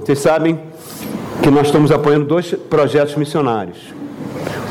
Vocês sabem que nós estamos apoiando dois projetos missionários.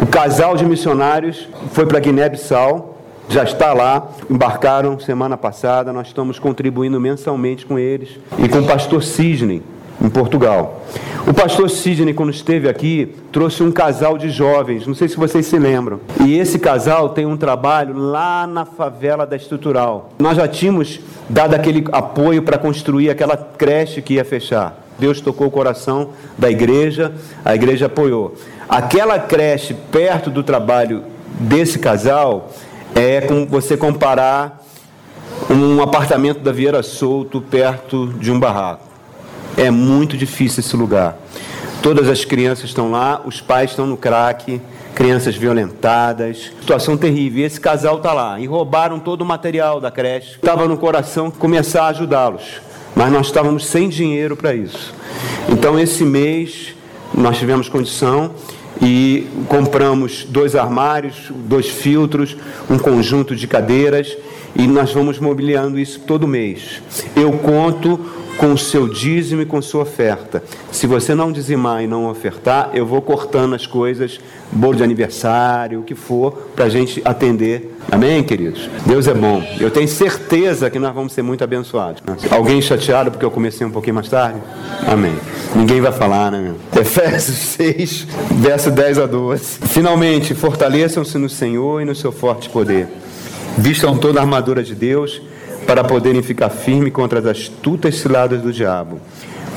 O casal de missionários foi para Guiné-Bissau, já está lá, embarcaram semana passada, nós estamos contribuindo mensalmente com eles e com o pastor Cisne, em Portugal. O pastor Sidney, quando esteve aqui, trouxe um casal de jovens, não sei se vocês se lembram. E esse casal tem um trabalho lá na favela da Estrutural. Nós já tínhamos dado aquele apoio para construir aquela creche que ia fechar. Deus tocou o coração da igreja, a igreja apoiou. Aquela creche perto do trabalho desse casal é como você comparar um apartamento da Vieira Solto perto de um barraco. É muito difícil esse lugar. Todas as crianças estão lá, os pais estão no crack, crianças violentadas, situação terrível. E esse casal está lá e roubaram todo o material da creche. Estava no coração começar a ajudá-los, mas nós estávamos sem dinheiro para isso. Então, esse mês, nós tivemos condição e compramos dois armários, dois filtros, um conjunto de cadeiras e nós vamos mobiliando isso todo mês. Eu conto com o seu dízimo e com sua oferta. Se você não dizimar e não ofertar, eu vou cortando as coisas, bolo de aniversário, o que for, para a gente atender. Amém, queridos? Deus é bom. Eu tenho certeza que nós vamos ser muito abençoados. Alguém chateado porque eu comecei um pouquinho mais tarde? Amém. Ninguém vai falar, né, meu? Efésios 6, verso 10 a 12. Finalmente, fortaleçam-se no Senhor e no seu forte poder. Vistam toda a armadura de Deus para poderem ficar firmes contra as astutas ciladas do diabo.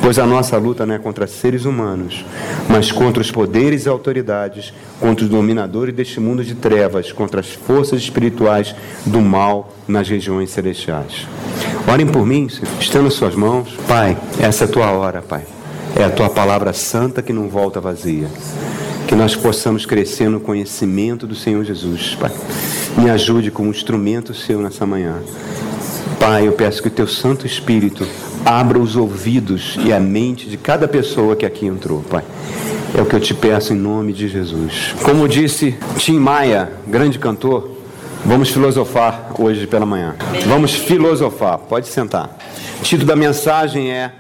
Pois a nossa luta não é contra seres humanos, mas contra os poderes e autoridades, contra os dominadores deste mundo de trevas, contra as forças espirituais do mal nas regiões celestiais. Orem por mim, estando nas suas mãos. Pai, essa é a tua hora, Pai. É a tua palavra santa que não volta vazia. Que nós possamos crescer no conhecimento do Senhor Jesus, Pai. Me ajude como instrumento seu nessa manhã. Pai, eu peço que o teu Santo Espírito abra os ouvidos e a mente de cada pessoa que aqui entrou, Pai. É o que eu te peço em nome de Jesus. Como disse Tim Maia, grande cantor, vamos filosofar hoje pela manhã. Vamos filosofar, pode sentar. O título da mensagem é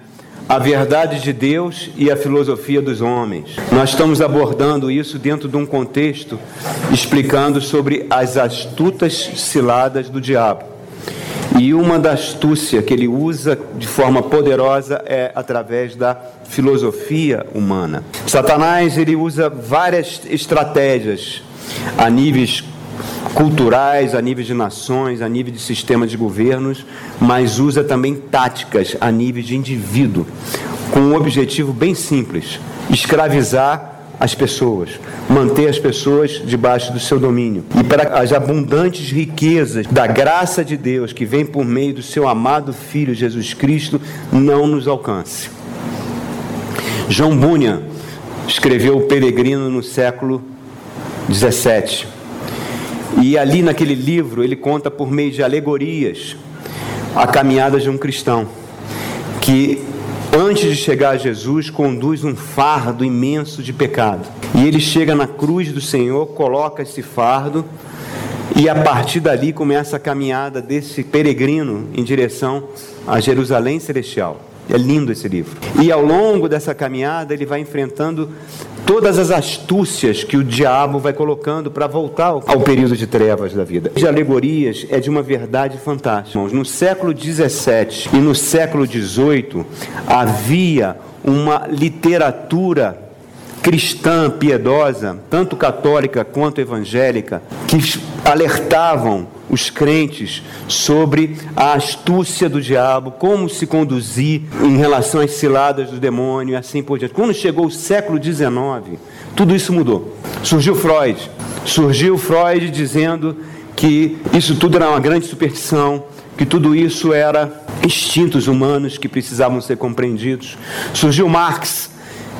a verdade de Deus e a filosofia dos homens. Nós estamos abordando isso dentro de um contexto explicando sobre as astutas ciladas do diabo. E uma da astúcia que ele usa de forma poderosa é através da filosofia humana. Satanás ele usa várias estratégias a níveis culturais, a nível de nações, a nível de sistemas de governos, mas usa também táticas a nível de indivíduo, com um objetivo bem simples: escravizar as pessoas, manter as pessoas debaixo do seu domínio. E para as abundantes riquezas da graça de Deus que vem por meio do seu amado Filho Jesus Cristo não nos alcance. João Bunyan escreveu O Peregrino no século 17. E ali naquele livro ele conta por meio de alegorias a caminhada de um cristão que antes de chegar a Jesus, conduz um fardo imenso de pecado. E ele chega na cruz do Senhor, coloca esse fardo, e a partir dali começa a caminhada desse peregrino em direção a Jerusalém Celestial. É lindo esse livro. E ao longo dessa caminhada, ele vai enfrentando todas as astúcias que o diabo vai colocando para voltar ao período de trevas da vida. De alegorias é de uma verdade fantástica. No século 17 e no século 18 havia uma literatura cristã piedosa, tanto católica quanto evangélica, que alertavam os crentes sobre a astúcia do diabo, como se conduzir em relação às ciladas do demônio e assim por diante. Quando chegou o século XIX, tudo isso mudou. Surgiu Freud. Surgiu Freud dizendo que isso tudo era uma grande superstição, que tudo isso era instintos humanos que precisavam ser compreendidos. Surgiu Marx,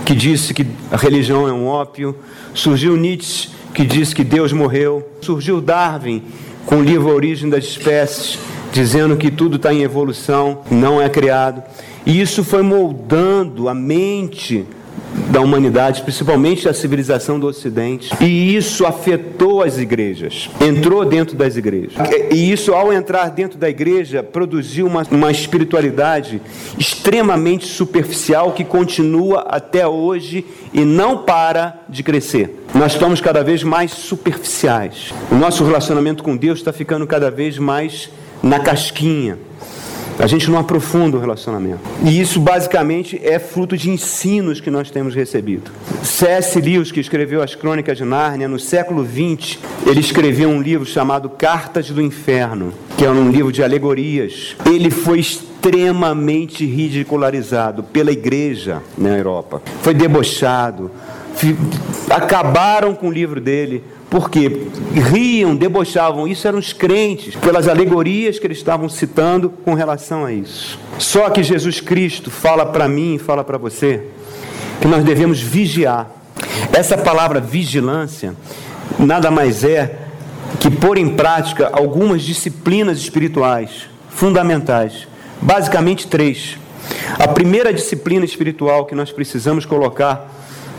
que disse que a religião é um ópio. Surgiu Nietzsche, que disse que Deus morreu. Surgiu Darwin, com o livro Origem das Espécies, dizendo que tudo está em evolução, não é criado. E isso foi moldando a mente da humanidade, principalmente da civilização do Ocidente. E isso afetou as igrejas, entrou dentro das igrejas. E isso, ao entrar dentro da igreja, produziu uma, uma espiritualidade extremamente superficial que continua até hoje e não para de crescer. Nós estamos cada vez mais superficiais. O nosso relacionamento com Deus está ficando cada vez mais na casquinha. A gente não aprofunda o relacionamento. E isso basicamente é fruto de ensinos que nós temos recebido. C.S. Lewis, que escreveu as Crônicas de Nárnia, no século XX, ele escreveu um livro chamado Cartas do Inferno, que é um livro de alegorias. Ele foi extremamente ridicularizado pela igreja na Europa. Foi debochado. Acabaram com o livro dele porque riam, debochavam, isso eram os crentes, pelas alegorias que eles estavam citando com relação a isso. Só que Jesus Cristo fala para mim e fala para você que nós devemos vigiar. Essa palavra vigilância nada mais é que pôr em prática algumas disciplinas espirituais fundamentais, basicamente três. A primeira disciplina espiritual que nós precisamos colocar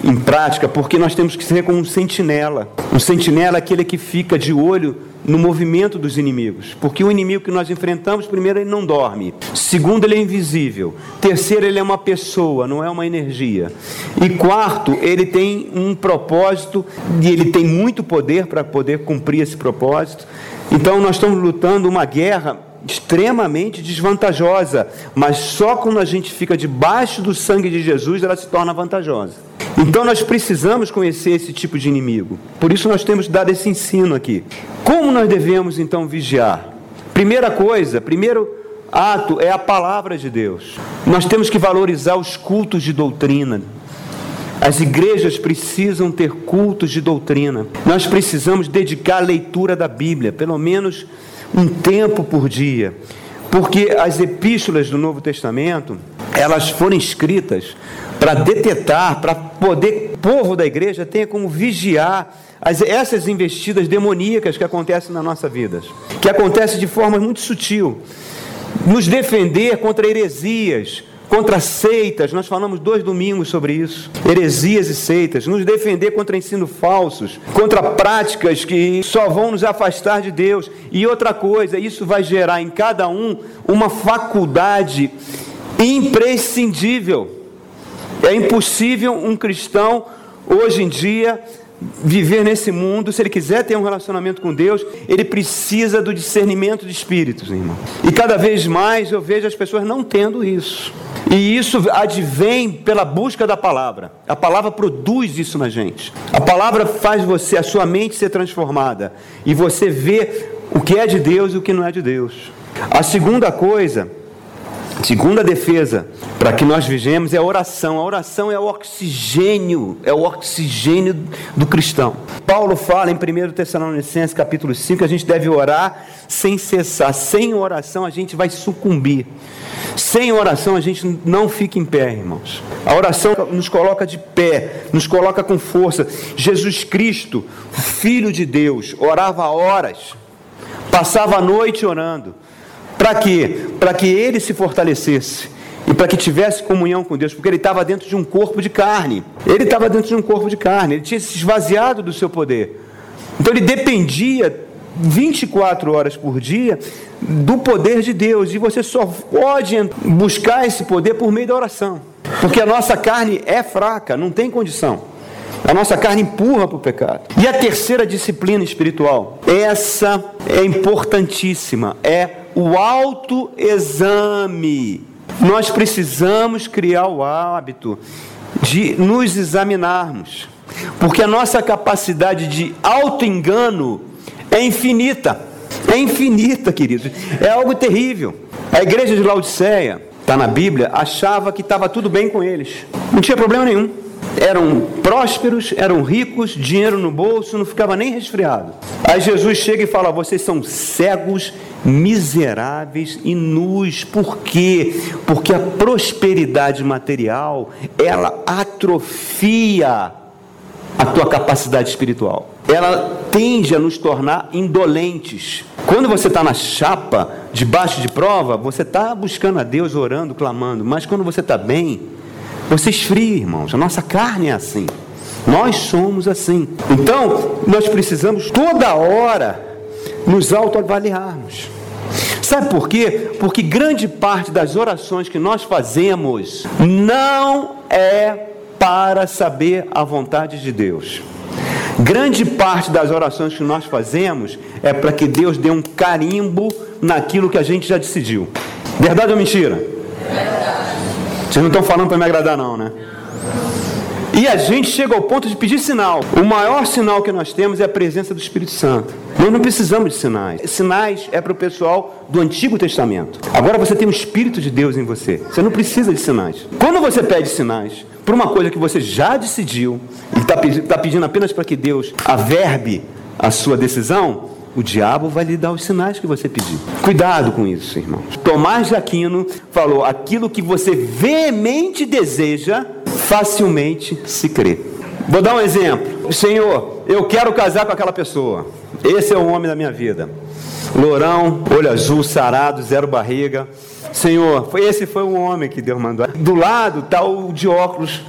em prática, porque nós temos que ser como um sentinela. Um sentinela é aquele que fica de olho no movimento dos inimigos. Porque o inimigo que nós enfrentamos, primeiro, ele não dorme. Segundo, ele é invisível. Terceiro, ele é uma pessoa, não é uma energia. E quarto, ele tem um propósito e ele tem muito poder para poder cumprir esse propósito. Então, nós estamos lutando uma guerra extremamente desvantajosa, mas só quando a gente fica debaixo do sangue de Jesus ela se torna vantajosa. Então nós precisamos conhecer esse tipo de inimigo. Por isso nós temos dado esse ensino aqui. Como nós devemos então vigiar? Primeira coisa, primeiro ato é a palavra de Deus. Nós temos que valorizar os cultos de doutrina. As igrejas precisam ter cultos de doutrina. Nós precisamos dedicar a leitura da Bíblia, pelo menos um tempo por dia. Porque as epístolas do Novo Testamento, elas foram escritas para detetar, para poder, o povo da igreja tenha como vigiar as, essas investidas demoníacas que acontecem na nossa vida, que acontecem de forma muito sutil. Nos defender contra heresias, contra seitas, nós falamos dois domingos sobre isso, heresias e seitas, nos defender contra ensino falsos, contra práticas que só vão nos afastar de Deus. E outra coisa, isso vai gerar em cada um uma faculdade imprescindível é impossível um cristão, hoje em dia, viver nesse mundo, se ele quiser ter um relacionamento com Deus, ele precisa do discernimento de espíritos, irmão. E cada vez mais eu vejo as pessoas não tendo isso. E isso advém pela busca da palavra. A palavra produz isso na gente. A palavra faz você, a sua mente ser transformada e você vê o que é de Deus e o que não é de Deus. A segunda coisa Segunda defesa para que nós vivemos é a oração. A oração é o oxigênio, é o oxigênio do cristão. Paulo fala em 1 Tessalonicenses capítulo 5 que a gente deve orar sem cessar. Sem oração a gente vai sucumbir. Sem oração a gente não fica em pé, irmãos. A oração nos coloca de pé, nos coloca com força. Jesus Cristo, Filho de Deus, orava horas, passava a noite orando. Para quê? Para que ele se fortalecesse e para que tivesse comunhão com Deus, porque ele estava dentro de um corpo de carne. Ele estava dentro de um corpo de carne, ele tinha se esvaziado do seu poder. Então ele dependia 24 horas por dia do poder de Deus, e você só pode buscar esse poder por meio da oração, porque a nossa carne é fraca, não tem condição. A nossa carne empurra para o pecado. E a terceira disciplina espiritual, essa é importantíssima, é o autoexame. Nós precisamos criar o hábito de nos examinarmos, porque a nossa capacidade de autoengano é infinita. É infinita, queridos. É algo terrível. A igreja de Laodiceia, está na Bíblia, achava que estava tudo bem com eles. Não tinha problema nenhum eram prósperos, eram ricos, dinheiro no bolso, não ficava nem resfriado. Aí Jesus chega e fala: Vocês são cegos, miseráveis e nus. Por quê? Porque a prosperidade material ela atrofia a tua capacidade espiritual. Ela tende a nos tornar indolentes. Quando você está na chapa, debaixo de prova, você está buscando a Deus, orando, clamando. Mas quando você está bem, você esfria, irmãos. A nossa carne é assim. Nós somos assim. Então, nós precisamos toda hora nos autoavaliarmos. Sabe por quê? Porque grande parte das orações que nós fazemos não é para saber a vontade de Deus. Grande parte das orações que nós fazemos é para que Deus dê um carimbo naquilo que a gente já decidiu. Verdade ou mentira? Verdade. Vocês não estão falando para me agradar, não, né? E a gente chega ao ponto de pedir sinal. O maior sinal que nós temos é a presença do Espírito Santo. Nós não precisamos de sinais. Sinais é para o pessoal do Antigo Testamento. Agora você tem o Espírito de Deus em você. Você não precisa de sinais. Quando você pede sinais por uma coisa que você já decidiu e está tá pedindo apenas para que Deus averbe a sua decisão, o diabo vai lhe dar os sinais que você pediu. Cuidado com isso, irmãos. Tomás de Aquino falou: aquilo que você veemente deseja, facilmente se crê. Vou dar um exemplo. Senhor, eu quero casar com aquela pessoa. Esse é o homem da minha vida. Lourão, olho azul, sarado, zero barriga. Senhor, foi, esse foi o homem que Deus mandou. Do lado está o de óculos,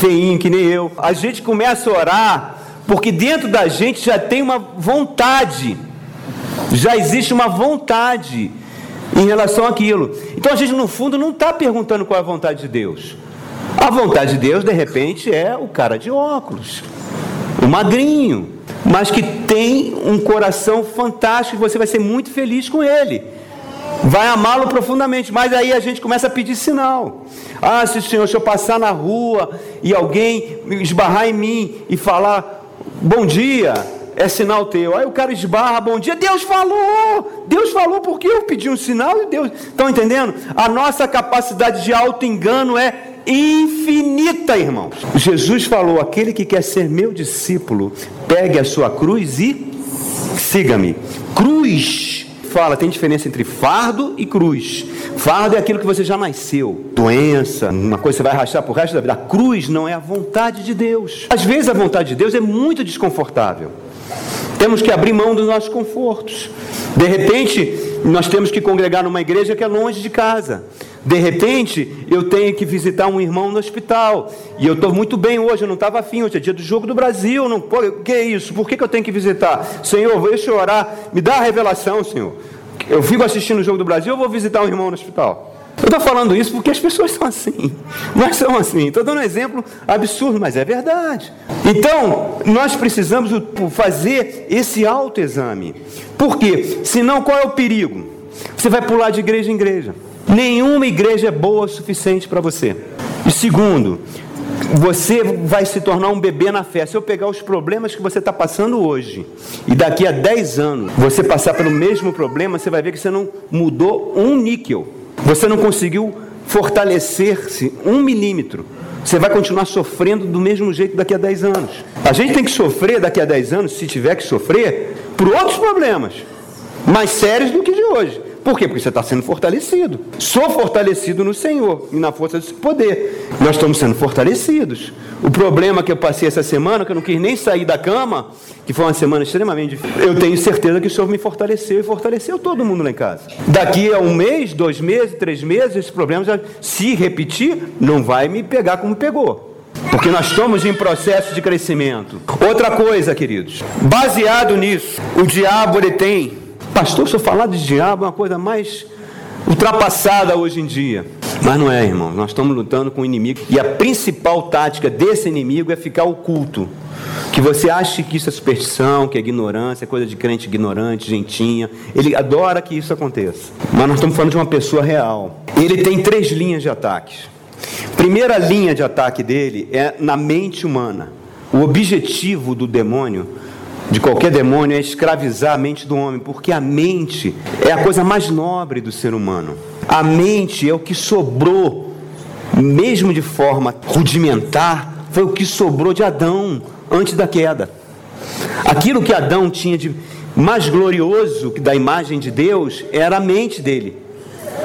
feinho, que nem eu. A gente começa a orar, porque dentro da gente já tem uma vontade. Já existe uma vontade em relação àquilo. Então a gente, no fundo, não está perguntando qual é a vontade de Deus. A vontade de Deus, de repente, é o cara de óculos, o magrinho, mas que tem um coração fantástico e você vai ser muito feliz com ele. Vai amá-lo profundamente, mas aí a gente começa a pedir sinal. Ah, se o Senhor, se eu passar na rua e alguém esbarrar em mim e falar bom dia, é sinal teu. Aí o cara esbarra, bom dia, Deus falou, Deus falou porque eu pedi um sinal e Deus. Estão entendendo? A nossa capacidade de auto-engano é infinita, irmãos. Jesus falou: aquele que quer ser meu discípulo, pegue a sua cruz e siga-me. Cruz fala, tem diferença entre fardo e cruz. Fardo é aquilo que você já nasceu, doença, uma coisa que você vai arrastar por resto da vida. A cruz não é a vontade de Deus. Às vezes a vontade de Deus é muito desconfortável. Temos que abrir mão dos nossos confortos. De repente, nós temos que congregar numa igreja que é longe de casa. De repente, eu tenho que visitar um irmão no hospital. E eu estou muito bem hoje, eu não estava afim, hoje é dia do jogo do Brasil. Não, o que é isso? Por que, que eu tenho que visitar? Senhor, deixa eu orar, me dá a revelação, Senhor. Eu fico assistindo o jogo do Brasil, eu vou visitar um irmão no hospital. Eu estou falando isso porque as pessoas são assim. Nós somos assim. Estou dando um exemplo absurdo, mas é verdade. Então, nós precisamos fazer esse autoexame. Por quê? Senão, qual é o perigo? Você vai pular de igreja em igreja. Nenhuma igreja é boa o suficiente para você. E segundo, você vai se tornar um bebê na fé. Se eu pegar os problemas que você está passando hoje e daqui a 10 anos você passar pelo mesmo problema, você vai ver que você não mudou um níquel. Você não conseguiu fortalecer-se um milímetro. Você vai continuar sofrendo do mesmo jeito daqui a 10 anos. A gente tem que sofrer daqui a 10 anos, se tiver que sofrer, por outros problemas mais sérios do que de hoje. Por quê? Porque você está sendo fortalecido. Sou fortalecido no Senhor e na força do seu poder. Nós estamos sendo fortalecidos. O problema que eu passei essa semana, que eu não quis nem sair da cama, que foi uma semana extremamente difícil, eu tenho certeza que o Senhor me fortaleceu e fortaleceu todo mundo lá em casa. Daqui a um mês, dois meses, três meses, esse problema já se repetir, não vai me pegar como pegou. Porque nós estamos em processo de crescimento. Outra coisa, queridos, baseado nisso, o diabo ele tem Pastor, se eu falar de diabo é uma coisa mais ultrapassada hoje em dia. Mas não é, irmão. Nós estamos lutando com o inimigo. E a principal tática desse inimigo é ficar oculto. Que você ache que isso é superstição, que é ignorância, é coisa de crente ignorante, gentinha. Ele adora que isso aconteça. Mas nós estamos falando de uma pessoa real. Ele tem três linhas de ataques. Primeira linha de ataque dele é na mente humana. O objetivo do demônio de qualquer demônio é escravizar a mente do homem, porque a mente é a coisa mais nobre do ser humano. A mente é o que sobrou, mesmo de forma rudimentar, foi o que sobrou de Adão antes da queda. Aquilo que Adão tinha de mais glorioso da imagem de Deus era a mente dele.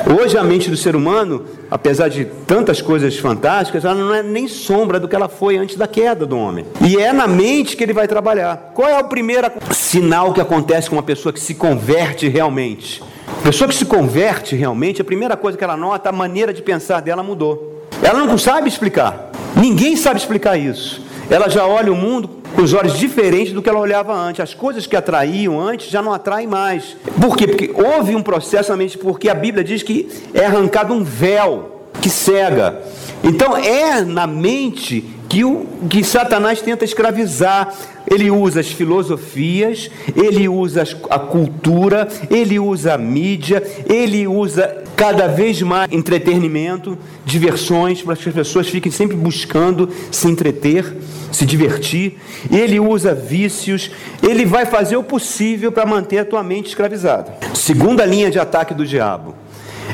Hoje a mente do ser humano, apesar de tantas coisas fantásticas, ela não é nem sombra do que ela foi antes da queda do homem. E é na mente que ele vai trabalhar. Qual é o primeiro sinal que acontece com uma pessoa que se converte realmente? A pessoa que se converte realmente, a primeira coisa que ela nota, a maneira de pensar dela mudou. Ela não sabe explicar. Ninguém sabe explicar isso. Ela já olha o mundo com os olhos diferentes do que ela olhava antes. As coisas que atraíam antes já não atraem mais. Por quê? Porque houve um processo na mente, porque a Bíblia diz que é arrancado um véu que cega. Então é na mente que, o, que Satanás tenta escravizar. Ele usa as filosofias, ele usa a cultura, ele usa a mídia, ele usa cada vez mais entretenimento, diversões, para que as pessoas fiquem sempre buscando se entreter, se divertir. Ele usa vícios, ele vai fazer o possível para manter a tua mente escravizada. Segunda linha de ataque do diabo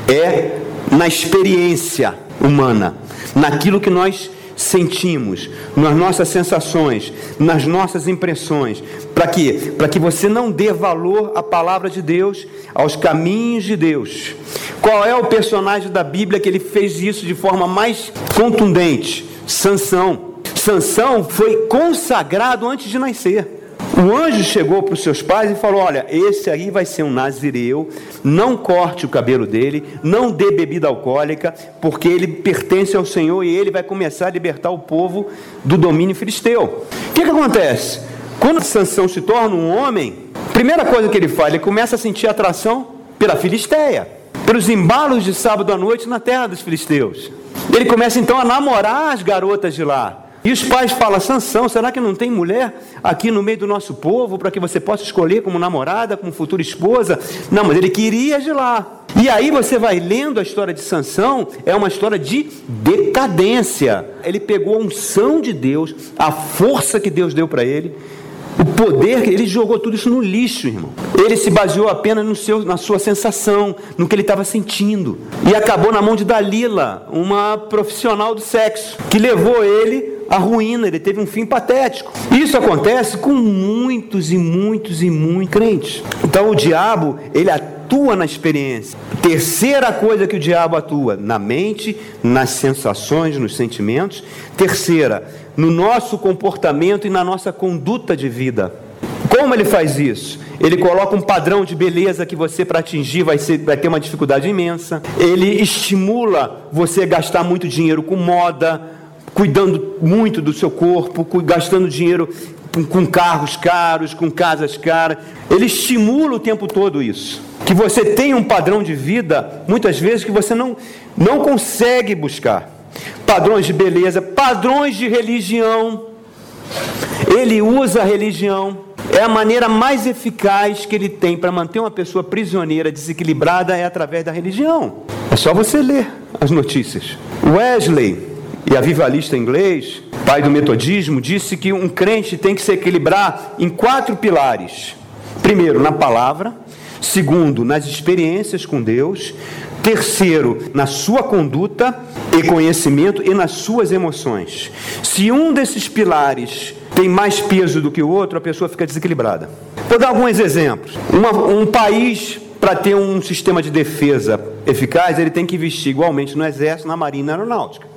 é na experiência humana, naquilo que nós sentimos, nas nossas sensações, nas nossas impressões. Para quê? Para que você não dê valor à palavra de Deus, aos caminhos de Deus. Qual é o personagem da Bíblia que ele fez isso de forma mais contundente? Sansão. Sansão foi consagrado antes de nascer. O anjo chegou para os seus pais e falou: Olha, esse aí vai ser um nazireu, não corte o cabelo dele, não dê bebida alcoólica, porque ele pertence ao Senhor e ele vai começar a libertar o povo do domínio filisteu. O que, que acontece? Quando Sansão se torna um homem, primeira coisa que ele faz, ele começa a sentir atração pela Filisteia, pelos embalos de sábado à noite na terra dos filisteus. Ele começa então a namorar as garotas de lá. E os pais falam: Sansão, será que não tem mulher aqui no meio do nosso povo para que você possa escolher como namorada, como futura esposa? Não, mas ele queria de lá. E aí você vai lendo a história de Sansão, é uma história de decadência. Ele pegou a unção de Deus, a força que Deus deu para ele, o poder, ele jogou tudo isso no lixo, irmão. Ele se baseou apenas no seu, na sua sensação, no que ele estava sentindo. E acabou na mão de Dalila, uma profissional do sexo, que levou ele à ruína, ele teve um fim patético. Isso acontece com muitos e muitos e muitos crentes. Então o diabo, ele atua na experiência. Terceira coisa que o diabo atua, na mente, nas sensações, nos sentimentos. Terceira, no nosso comportamento e na nossa conduta de vida. Como ele faz isso? Ele coloca um padrão de beleza que você, para atingir, vai, ser, vai ter uma dificuldade imensa. Ele estimula você a gastar muito dinheiro com moda, cuidando muito do seu corpo, gastando dinheiro com carros caros, com casas caras. Ele estimula o tempo todo isso. Que você tenha um padrão de vida, muitas vezes, que você não, não consegue buscar padrões de beleza, padrões de religião. Ele usa a religião. É a maneira mais eficaz que ele tem para manter uma pessoa prisioneira, desequilibrada, é através da religião. É só você ler as notícias. Wesley, e avivalista inglês, pai do metodismo, disse que um crente tem que se equilibrar em quatro pilares: primeiro, na palavra, segundo, nas experiências com Deus, Terceiro, na sua conduta e conhecimento e nas suas emoções. Se um desses pilares tem mais peso do que o outro, a pessoa fica desequilibrada. Vou dar alguns exemplos. Uma, um país, para ter um sistema de defesa eficaz, ele tem que investir igualmente no exército, na marinha e na aeronáutica.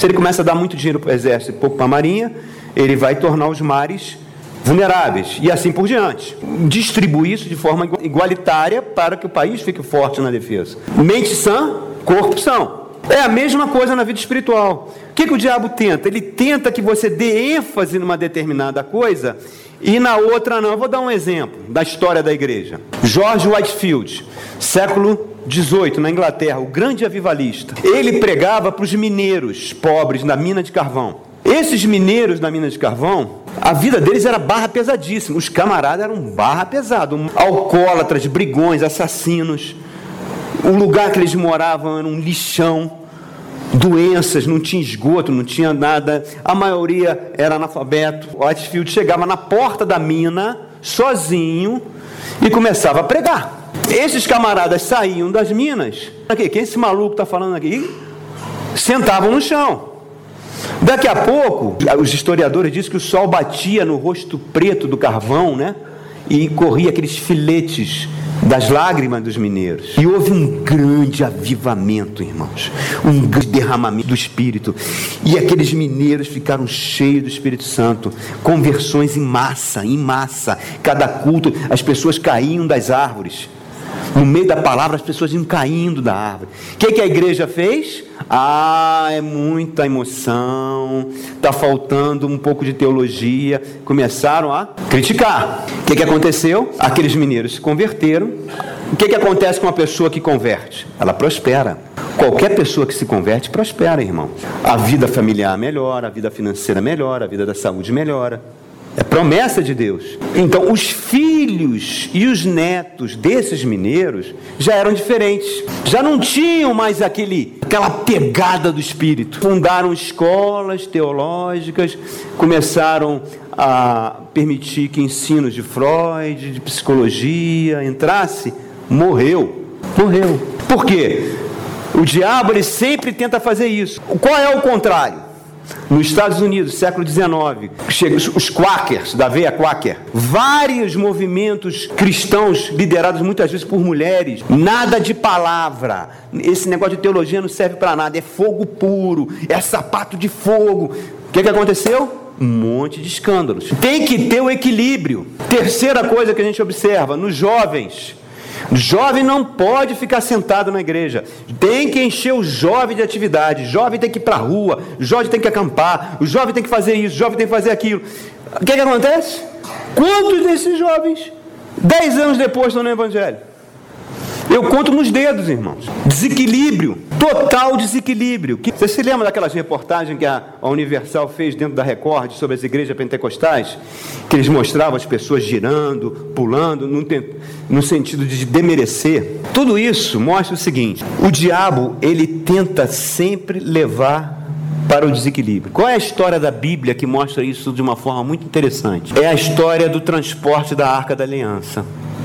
Se ele começa a dar muito dinheiro para o exército e pouco para a marinha, ele vai tornar os mares vulneráveis e assim por diante. Distribui isso de forma igualitária para que o país fique forte na defesa. Mente sã, corpo são. É a mesma coisa na vida espiritual. O que, que o diabo tenta? Ele tenta que você dê ênfase numa determinada coisa e na outra não. Eu vou dar um exemplo da história da igreja. George Whitefield, século 18, na Inglaterra, o grande avivalista. Ele pregava para os mineiros pobres na mina de carvão. Esses mineiros na mina de carvão, a vida deles era barra pesadíssima. Os camaradas eram barra pesado, alcoólatras, brigões, assassinos. O lugar que eles moravam era um lixão, doenças, não tinha esgoto, não tinha nada. A maioria era analfabeto. O Whitefield chegava na porta da mina, sozinho, e começava a pregar. Esses camaradas saíam das minas. Aqui, quem esse maluco está falando aqui? Sentavam no chão. Daqui a pouco, os historiadores dizem que o sol batia no rosto preto do carvão, né? E corria aqueles filetes das lágrimas dos mineiros. E houve um grande avivamento, irmãos. Um grande derramamento do Espírito. E aqueles mineiros ficaram cheios do Espírito Santo. Conversões em massa, em massa. Cada culto, as pessoas caíam das árvores. No meio da palavra, as pessoas iam caindo da árvore. O que, que a igreja fez? Ah, é muita emoção, está faltando um pouco de teologia. Começaram a criticar. O que, que aconteceu? Aqueles mineiros se converteram. O que, que acontece com uma pessoa que converte? Ela prospera. Qualquer pessoa que se converte prospera, irmão. A vida familiar melhora, a vida financeira melhora, a vida da saúde melhora. É promessa de Deus. Então, os filhos e os netos desses mineiros já eram diferentes. Já não tinham mais aquele, aquela pegada do espírito. Fundaram escolas teológicas, começaram a permitir que ensinos de Freud, de psicologia entrasse. Morreu. Morreu. Por quê? O diabo ele sempre tenta fazer isso. Qual é o contrário? Nos Estados Unidos, século XIX, os quakers, da veia quaker, vários movimentos cristãos liderados muitas vezes por mulheres, nada de palavra. Esse negócio de teologia não serve para nada, é fogo puro, é sapato de fogo. O que, que aconteceu? Um monte de escândalos. Tem que ter o equilíbrio. Terceira coisa que a gente observa nos jovens, Jovem não pode ficar sentado na igreja. Tem que encher o jovem de atividade. Jovem tem que ir para a rua. Jovem tem que acampar. O jovem tem que fazer isso. Jovem tem que fazer aquilo. O que, que acontece? Quantos desses jovens, dez anos depois, estão no Evangelho? Eu conto nos dedos, irmãos. Desequilíbrio, total desequilíbrio. Você se lembra daquelas reportagens que a Universal fez dentro da Record sobre as igrejas pentecostais? Que eles mostravam as pessoas girando, pulando, no sentido de demerecer. Tudo isso mostra o seguinte: o diabo, ele tenta sempre levar para o desequilíbrio. Qual é a história da Bíblia que mostra isso de uma forma muito interessante? É a história do transporte da Arca da Aliança.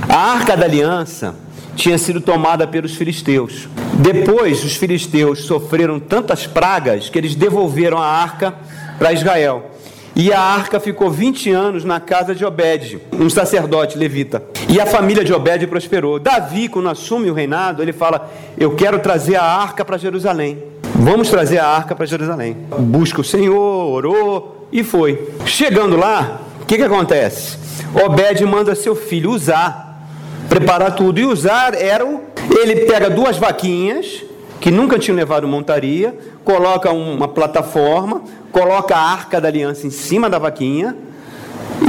A Arca da Aliança tinha sido tomada pelos filisteus. Depois, os filisteus sofreram tantas pragas que eles devolveram a arca para Israel. E a arca ficou 20 anos na casa de Obed, um sacerdote levita. E a família de Obed prosperou. Davi, quando assume o reinado, ele fala: Eu quero trazer a arca para Jerusalém. Vamos trazer a arca para Jerusalém. Busca o Senhor, orou e foi. Chegando lá, o que, que acontece? Obed manda seu filho usar preparar tudo. E usar era o. Ele pega duas vaquinhas, que nunca tinham levado montaria, coloca uma plataforma, coloca a arca da aliança em cima da vaquinha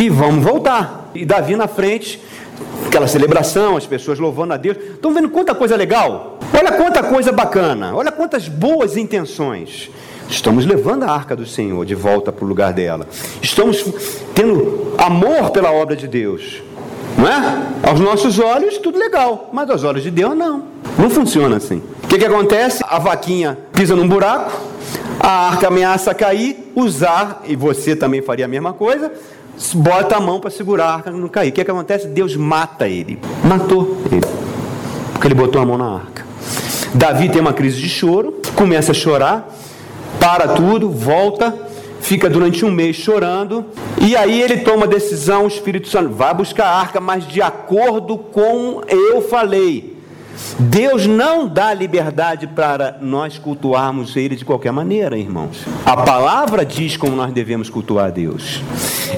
e vamos voltar. E Davi na frente, aquela celebração, as pessoas louvando a Deus. Estão vendo quanta coisa legal? Olha quanta coisa bacana, olha quantas boas intenções. Estamos levando a arca do Senhor de volta para o lugar dela. Estamos tendo amor pela obra de Deus. Não é? Aos nossos olhos, tudo legal, mas aos olhos de Deus, não. Não funciona assim. O que, que acontece? A vaquinha pisa num buraco, a arca ameaça cair, usar, e você também faria a mesma coisa, bota a mão para segurar a arca não cair. O que, que acontece? Deus mata ele. Matou ele. Porque ele botou a mão na arca. Davi tem uma crise de choro, começa a chorar, para tudo, volta fica durante um mês chorando, e aí ele toma a decisão, o Espírito Santo vai buscar a arca, mas de acordo com eu falei. Deus não dá liberdade para nós cultuarmos Ele de qualquer maneira, irmãos. A palavra diz como nós devemos cultuar Deus.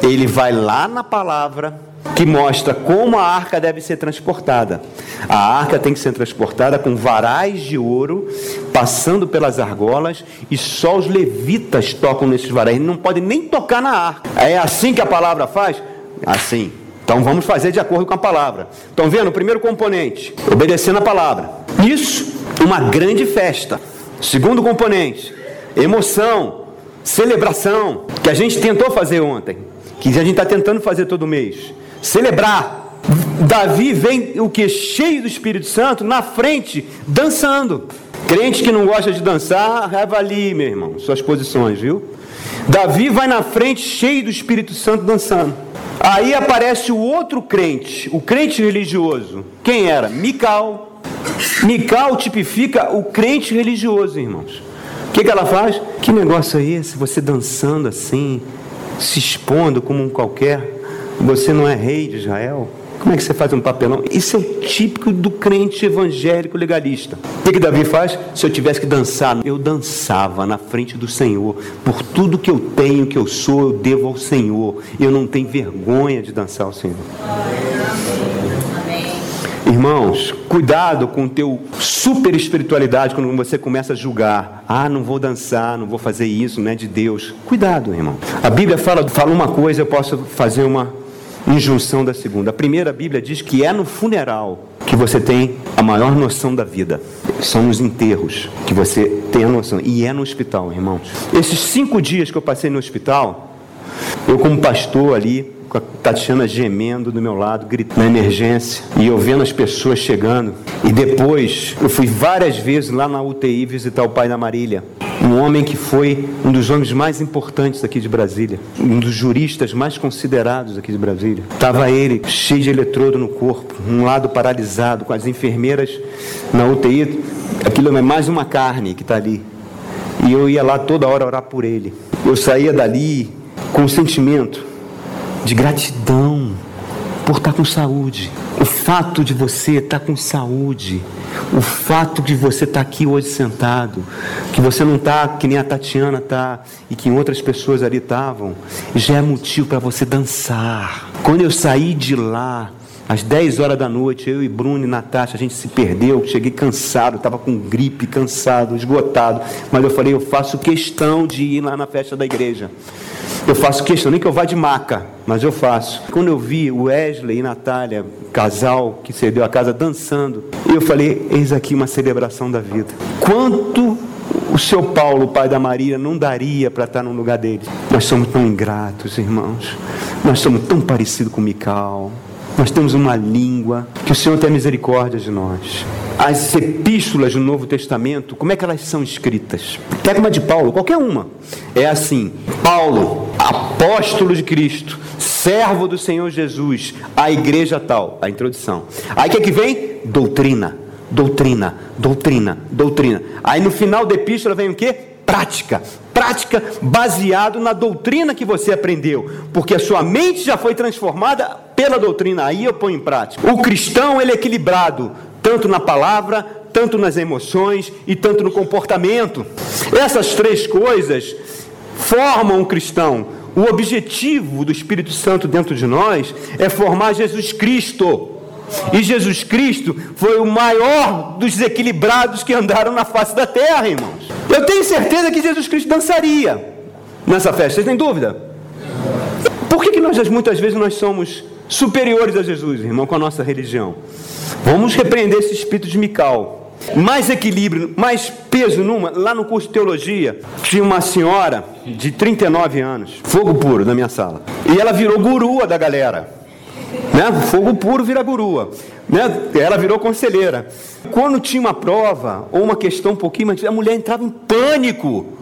Ele vai lá na palavra que mostra como a arca deve ser transportada. A arca tem que ser transportada com varais de ouro, passando pelas argolas, e só os levitas tocam nesses varais, não podem nem tocar na arca. É assim que a palavra faz? Assim. Então vamos fazer de acordo com a palavra. Estão vendo? O primeiro componente, obedecendo a palavra. Isso, uma grande festa. Segundo componente, emoção, celebração, que a gente tentou fazer ontem, que a gente está tentando fazer todo mês celebrar. Davi vem o que? Cheio do Espírito Santo, na frente, dançando. Crente que não gosta de dançar, avalie, meu irmão, suas posições, viu? Davi vai na frente, cheio do Espírito Santo, dançando. Aí aparece o outro crente, o crente religioso. Quem era? Mical. Mical tipifica o crente religioso, irmãos. O que, que ela faz? Que negócio é esse? Você dançando assim, se expondo como um qualquer. Você não é rei de Israel? Como é que você faz um papelão? Isso é típico do crente evangélico legalista. O que, que Davi faz? Se eu tivesse que dançar, eu dançava na frente do Senhor. Por tudo que eu tenho, que eu sou, eu devo ao Senhor. Eu não tenho vergonha de dançar ao Senhor. Irmãos, cuidado com o teu super espiritualidade quando você começa a julgar. Ah, não vou dançar, não vou fazer isso, não é de Deus. Cuidado, irmão. A Bíblia fala, fala uma coisa, eu posso fazer uma injunção da segunda. A primeira Bíblia diz que é no funeral que você tem a maior noção da vida. São nos enterros que você tem a noção. E é no hospital, irmãos. Esses cinco dias que eu passei no hospital, eu como pastor ali, com a Tatiana gemendo do meu lado, gritando na emergência, e eu vendo as pessoas chegando. E depois, eu fui várias vezes lá na UTI visitar o pai da Marília. Um homem que foi um dos homens mais importantes aqui de Brasília, um dos juristas mais considerados aqui de Brasília. Estava ele cheio de eletrodo no corpo, um lado paralisado, com as enfermeiras na UTI. Aquilo é mais uma carne que está ali. E eu ia lá toda hora orar por ele. Eu saía dali com um sentimento de gratidão por estar com saúde. Fato de você estar com saúde, o fato de você estar aqui hoje sentado, que você não está que nem a Tatiana está e que outras pessoas ali estavam, já é motivo para você dançar. Quando eu saí de lá, às 10 horas da noite, eu e Bruno e Natasha, a gente se perdeu, cheguei cansado, estava com gripe, cansado, esgotado. Mas eu falei, eu faço questão de ir lá na festa da igreja. Eu faço questão, nem que eu vá de maca, mas eu faço. Quando eu vi o Wesley e Natália, casal que cedeu a casa, dançando, eu falei: eis aqui uma celebração da vida. Quanto o seu Paulo, pai da Maria, não daria para estar num lugar dele? Nós somos tão ingratos, irmãos. Nós somos tão parecidos com Mical. Nós temos uma língua, que o Senhor tenha misericórdia de nós. As epístolas do Novo Testamento, como é que elas são escritas? Pega uma de Paulo, qualquer uma. É assim: Paulo, apóstolo de Cristo, servo do Senhor Jesus, a igreja tal, a introdução. Aí o que, é que vem? Doutrina, doutrina, doutrina, doutrina. Aí no final da epístola vem o que? Prática, prática baseado na doutrina que você aprendeu, porque a sua mente já foi transformada pela doutrina. Aí eu ponho em prática. O cristão ele é equilibrado tanto na palavra, tanto nas emoções e tanto no comportamento. Essas três coisas formam um cristão. O objetivo do Espírito Santo dentro de nós é formar Jesus Cristo. E Jesus Cristo foi o maior dos desequilibrados que andaram na face da terra, irmãos. Eu tenho certeza que Jesus Cristo dançaria nessa festa, vocês têm dúvida? Por que, que nós muitas vezes nós somos superiores a Jesus, irmão, com a nossa religião? Vamos repreender esse espírito de Mical. Mais equilíbrio, mais peso numa. Lá no curso de teologia, tinha uma senhora de 39 anos, fogo puro na minha sala. E ela virou gurua da galera. Né? Fogo puro vira gurua. Né? Ela virou conselheira. Quando tinha uma prova ou uma questão um pouquinho mais, a mulher entrava em pânico.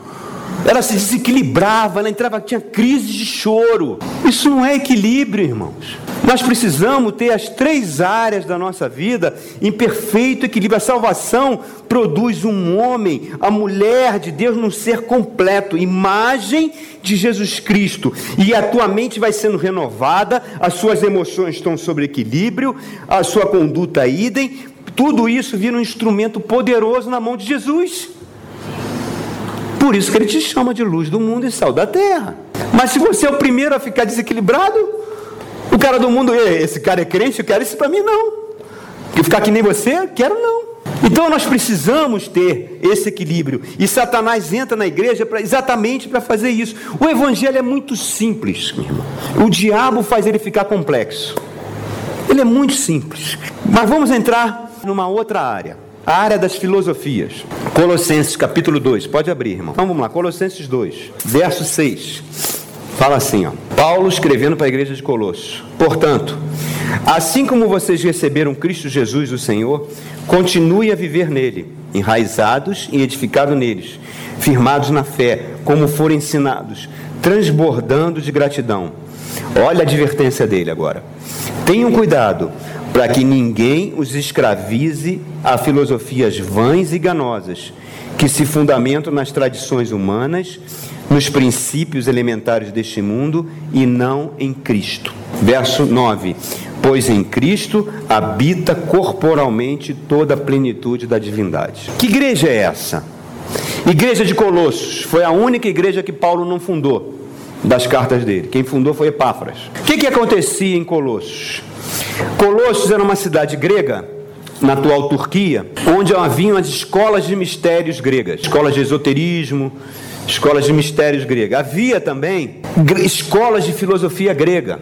Ela se desequilibrava, ela entrava, tinha crise de choro. Isso não é equilíbrio, irmãos. Nós precisamos ter as três áreas da nossa vida em perfeito equilíbrio. A salvação produz um homem, a mulher de Deus, num ser completo, imagem de Jesus Cristo. E a tua mente vai sendo renovada, as suas emoções estão sobre equilíbrio, a sua conduta idem. Tudo isso vira um instrumento poderoso na mão de Jesus. Por isso que ele te chama de luz do mundo e sal da terra. Mas se você é o primeiro a ficar desequilibrado, o cara do mundo, esse cara é crente, eu quero isso para mim não. Que ficar que nem você, quero não. Então nós precisamos ter esse equilíbrio. E Satanás entra na igreja pra, exatamente para fazer isso. O evangelho é muito simples, meu irmão. O diabo faz ele ficar complexo. Ele é muito simples. Mas vamos entrar numa outra área. A área das filosofias. Colossenses capítulo 2. Pode abrir, irmão. Então vamos lá. Colossenses 2, verso 6. Fala assim, ó. Paulo escrevendo para a igreja de Colossos. Portanto, assim como vocês receberam Cristo Jesus, o Senhor, continue a viver nele, enraizados e edificados neles, firmados na fé, como foram ensinados, transbordando de gratidão. Olha a advertência dele agora. Tenham cuidado para que ninguém os escravize a filosofias vãs e ganosas, que se fundamentam nas tradições humanas nos princípios elementares deste mundo e não em Cristo. Verso 9: Pois em Cristo habita corporalmente toda a plenitude da divindade. Que igreja é essa? Igreja de Colossos foi a única igreja que Paulo não fundou das cartas dele. Quem fundou foi Epáfras. O que, que acontecia em Colossos? Colossos era uma cidade grega na atual Turquia, onde haviam as escolas de mistérios gregas, escolas de esoterismo, escolas de mistérios gregas. Havia também escolas de filosofia grega.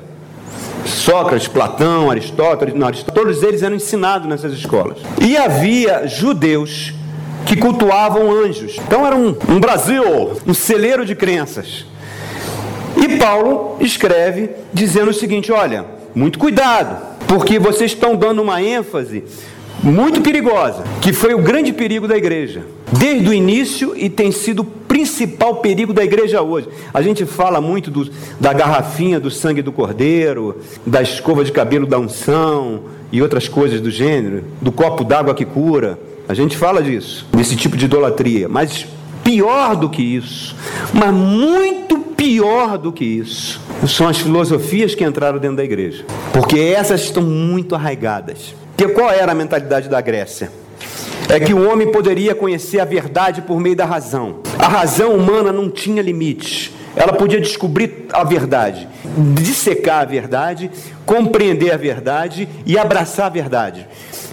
Sócrates, Platão, Aristóteles, não, todos eles eram ensinados nessas escolas. E havia judeus que cultuavam anjos. Então era um, um Brasil, um celeiro de crenças. E Paulo escreve dizendo o seguinte: olha, muito cuidado, porque vocês estão dando uma ênfase muito perigosa, que foi o grande perigo da igreja, desde o início e tem sido o principal perigo da igreja hoje. A gente fala muito do, da garrafinha do sangue do cordeiro, da escova de cabelo da unção e outras coisas do gênero, do copo d'água que cura. A gente fala disso, desse tipo de idolatria, mas pior do que isso, mas muito pior do que isso, são as filosofias que entraram dentro da igreja, porque essas estão muito arraigadas. Porque qual era a mentalidade da Grécia? É que o homem poderia conhecer a verdade por meio da razão. A razão humana não tinha limites. Ela podia descobrir a verdade, dissecar a verdade, compreender a verdade e abraçar a verdade.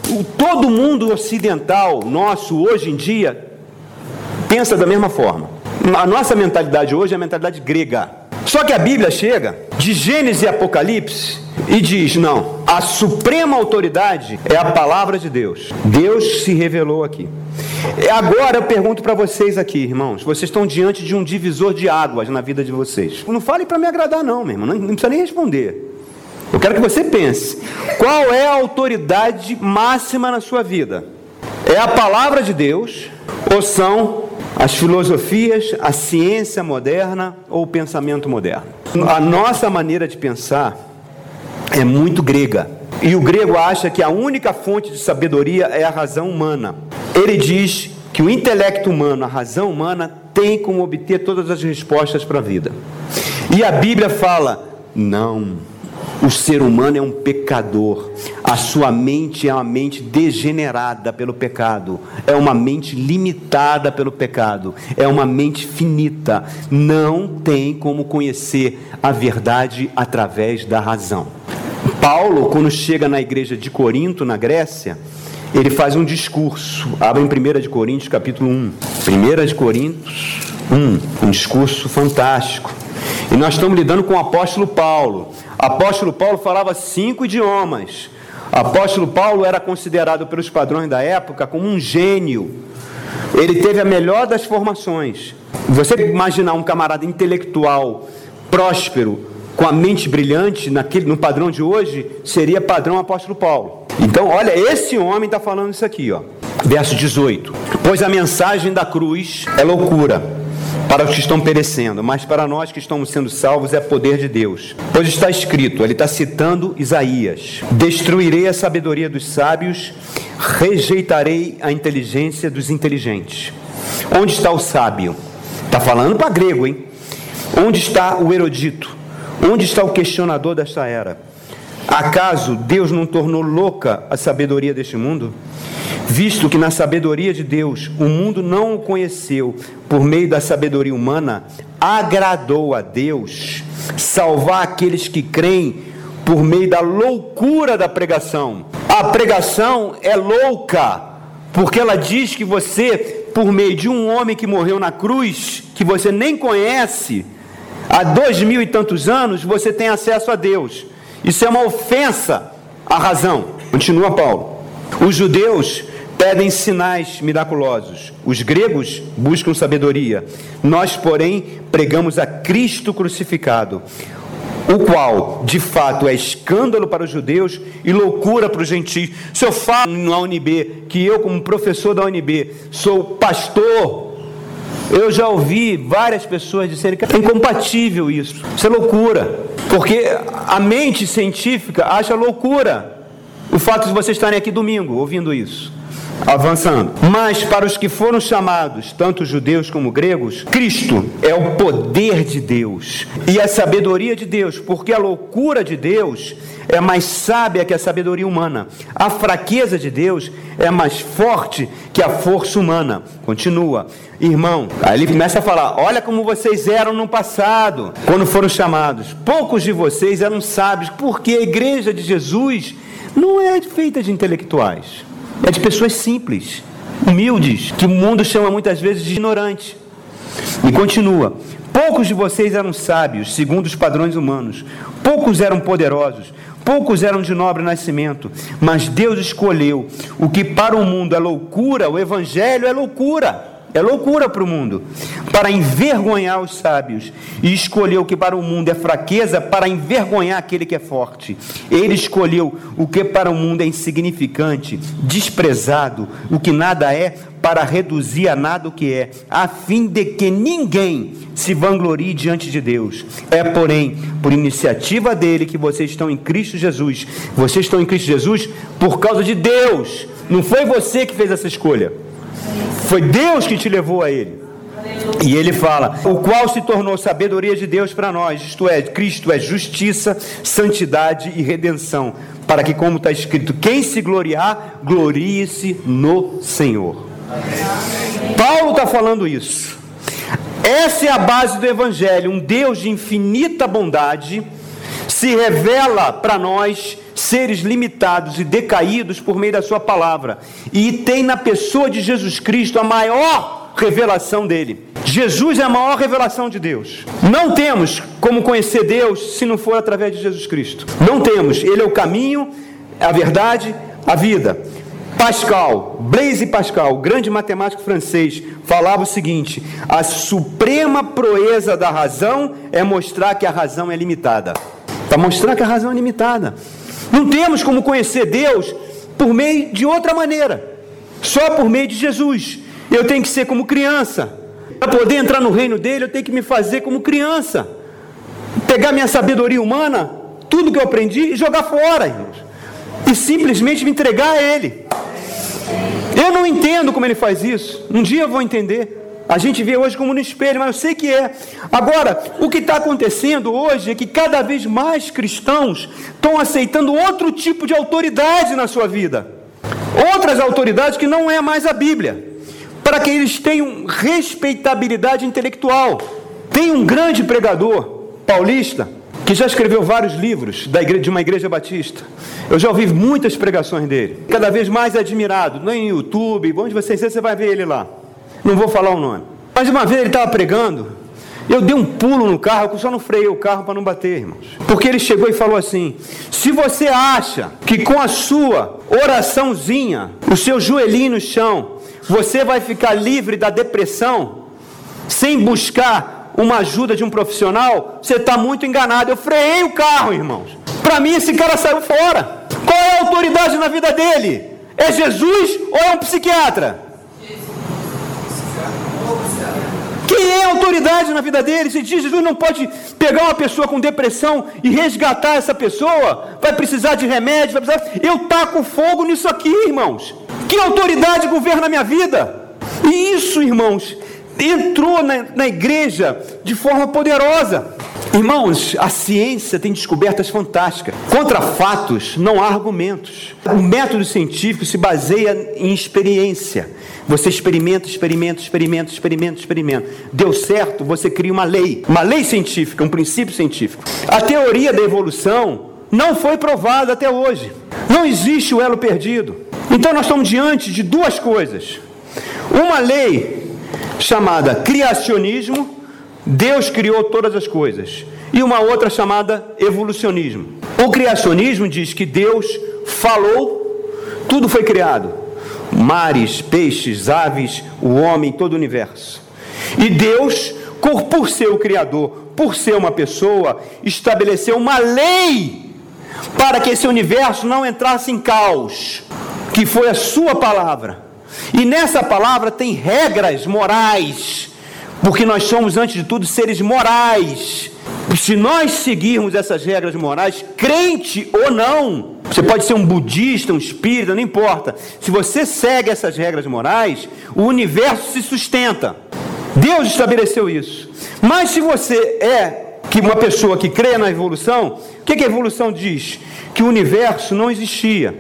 O, todo mundo ocidental nosso hoje em dia pensa da mesma forma. A nossa mentalidade hoje é a mentalidade grega. Só que a Bíblia chega de Gênesis e Apocalipse e diz: não, a suprema autoridade é a palavra de Deus. Deus se revelou aqui. Agora eu pergunto para vocês aqui, irmãos, vocês estão diante de um divisor de águas na vida de vocês. Não fale para me agradar, não, meu irmão, não, não precisa nem responder. Eu quero que você pense: qual é a autoridade máxima na sua vida? É a palavra de Deus ou são as filosofias, a ciência moderna ou o pensamento moderno? A nossa maneira de pensar é muito grega. E o grego acha que a única fonte de sabedoria é a razão humana. Ele diz que o intelecto humano, a razão humana, tem como obter todas as respostas para a vida. E a Bíblia fala: não. O ser humano é um pecador. A sua mente é uma mente degenerada pelo pecado. É uma mente limitada pelo pecado. É uma mente finita. Não tem como conhecer a verdade através da razão. Paulo, quando chega na igreja de Corinto, na Grécia, ele faz um discurso. Abre em 1 de Coríntios, capítulo 1. 1 de Coríntios 1. Um discurso fantástico. E nós estamos lidando com o apóstolo Paulo. Apóstolo Paulo falava cinco idiomas. Apóstolo Paulo era considerado pelos padrões da época como um gênio. Ele teve a melhor das formações. Você imaginar um camarada intelectual, próspero, com a mente brilhante, naquele, no padrão de hoje, seria padrão apóstolo Paulo. Então, olha, esse homem está falando isso aqui, ó. Verso 18. Pois a mensagem da cruz é loucura para os que estão perecendo, mas para nós que estamos sendo salvos é poder de Deus. Pois está escrito, ele está citando Isaías: Destruirei a sabedoria dos sábios, rejeitarei a inteligência dos inteligentes. Onde está o sábio? Está falando para grego, hein? Onde está o erudito? Onde está o questionador desta era? Acaso Deus não tornou louca a sabedoria deste mundo? Visto que na sabedoria de Deus o mundo não o conheceu por meio da sabedoria humana, agradou a Deus salvar aqueles que creem por meio da loucura da pregação. A pregação é louca, porque ela diz que você, por meio de um homem que morreu na cruz, que você nem conhece, há dois mil e tantos anos, você tem acesso a Deus. Isso é uma ofensa à razão. Continua Paulo. Os judeus pedem sinais miraculosos. Os gregos buscam sabedoria. Nós, porém, pregamos a Cristo crucificado, o qual, de fato, é escândalo para os judeus e loucura para os gentios. Se eu falo na UNB que eu, como professor da UNB, sou pastor, eu já ouvi várias pessoas dizerem que é incompatível isso. Isso é loucura. Porque a mente científica acha loucura o fato de vocês estarem aqui domingo ouvindo isso. Avançando. Mas para os que foram chamados, tanto judeus como gregos, Cristo é o poder de Deus e a sabedoria de Deus, porque a loucura de Deus é mais sábia que a sabedoria humana. A fraqueza de Deus é mais forte que a força humana. Continua. Irmão, aí ele começa a falar: Olha como vocês eram no passado, quando foram chamados. Poucos de vocês eram sábios, porque a igreja de Jesus não é feita de intelectuais. É de pessoas simples, humildes, que o mundo chama muitas vezes de ignorante. E continua: Poucos de vocês eram sábios, segundo os padrões humanos, poucos eram poderosos, poucos eram de nobre nascimento, mas Deus escolheu o que para o mundo é loucura, o evangelho é loucura é loucura para o mundo, para envergonhar os sábios, e escolheu o que para o mundo é fraqueza, para envergonhar aquele que é forte. Ele escolheu o que para o mundo é insignificante, desprezado, o que nada é, para reduzir a nada o que é, a fim de que ninguém se vanglorie diante de Deus. É, porém, por iniciativa dele que vocês estão em Cristo Jesus. Vocês estão em Cristo Jesus por causa de Deus. Não foi você que fez essa escolha. Foi Deus que te levou a Ele. E ele fala: o qual se tornou sabedoria de Deus para nós, isto é, Cristo é justiça, santidade e redenção, para que, como está escrito, quem se gloriar, glorie-se no Senhor. Paulo está falando isso. Essa é a base do Evangelho. Um Deus de infinita bondade se revela para nós seres limitados e decaídos por meio da Sua palavra, e tem na pessoa de Jesus Cristo a maior revelação dele. Jesus é a maior revelação de Deus. Não temos como conhecer Deus se não for através de Jesus Cristo. Não temos. Ele é o caminho, a verdade, a vida. Pascal, Blaise Pascal, grande matemático francês, falava o seguinte: a suprema proeza da razão é mostrar que a razão é limitada. Para mostrar que a razão é limitada. Não temos como conhecer Deus por meio de outra maneira, só por meio de Jesus. Eu tenho que ser como criança. Para poder entrar no reino dele, eu tenho que me fazer como criança. Pegar minha sabedoria humana, tudo que eu aprendi, e jogar fora, irmãos. E simplesmente me entregar a ele. Eu não entendo como ele faz isso. Um dia eu vou entender. A gente vê hoje como no espelho, mas eu sei que é. Agora, o que está acontecendo hoje é que cada vez mais cristãos estão aceitando outro tipo de autoridade na sua vida. Outras autoridades que não é mais a Bíblia. Para que eles tenham respeitabilidade intelectual. Tem um grande pregador paulista que já escreveu vários livros da igreja, de uma igreja batista. Eu já ouvi muitas pregações dele. Cada vez mais admirado. No YouTube, onde você você vai ver ele lá. Não vou falar o nome. Mas uma vez ele estava pregando, eu dei um pulo no carro, eu só não freiei o carro para não bater, irmãos. Porque ele chegou e falou assim: se você acha que com a sua oraçãozinha, o seu joelhinho no chão, você vai ficar livre da depressão, sem buscar uma ajuda de um profissional, você está muito enganado. Eu freiei o carro, irmãos. Para mim, esse cara saiu fora. Qual é a autoridade na vida dele? É Jesus ou é um psiquiatra? Quem é a autoridade na vida dele? Se Jesus não pode pegar uma pessoa com depressão e resgatar essa pessoa, vai precisar de remédio, vai precisar. Eu taco fogo nisso aqui, irmãos. Que autoridade governa a minha vida? E isso, irmãos, entrou na, na igreja de forma poderosa. Irmãos, a ciência tem descobertas fantásticas. Contra fatos não há argumentos. O método científico se baseia em experiência. Você experimenta, experimenta, experimenta, experimenta, experimenta. Deu certo, você cria uma lei, uma lei científica, um princípio científico. A teoria da evolução não foi provada até hoje. Não existe o elo perdido. Então nós estamos diante de duas coisas. Uma lei chamada criacionismo Deus criou todas as coisas. E uma outra chamada evolucionismo. O criacionismo diz que Deus falou, tudo foi criado: mares, peixes, aves, o homem, todo o universo. E Deus, por ser o Criador, por ser uma pessoa, estabeleceu uma lei para que esse universo não entrasse em caos, que foi a Sua palavra. E nessa palavra tem regras morais porque nós somos, antes de tudo, seres morais. Se nós seguirmos essas regras morais, crente ou não, você pode ser um budista, um espírita, não importa. Se você segue essas regras morais, o universo se sustenta. Deus estabeleceu isso. Mas se você é que uma pessoa que crê na evolução, o que, que a evolução diz? Que o universo não existia,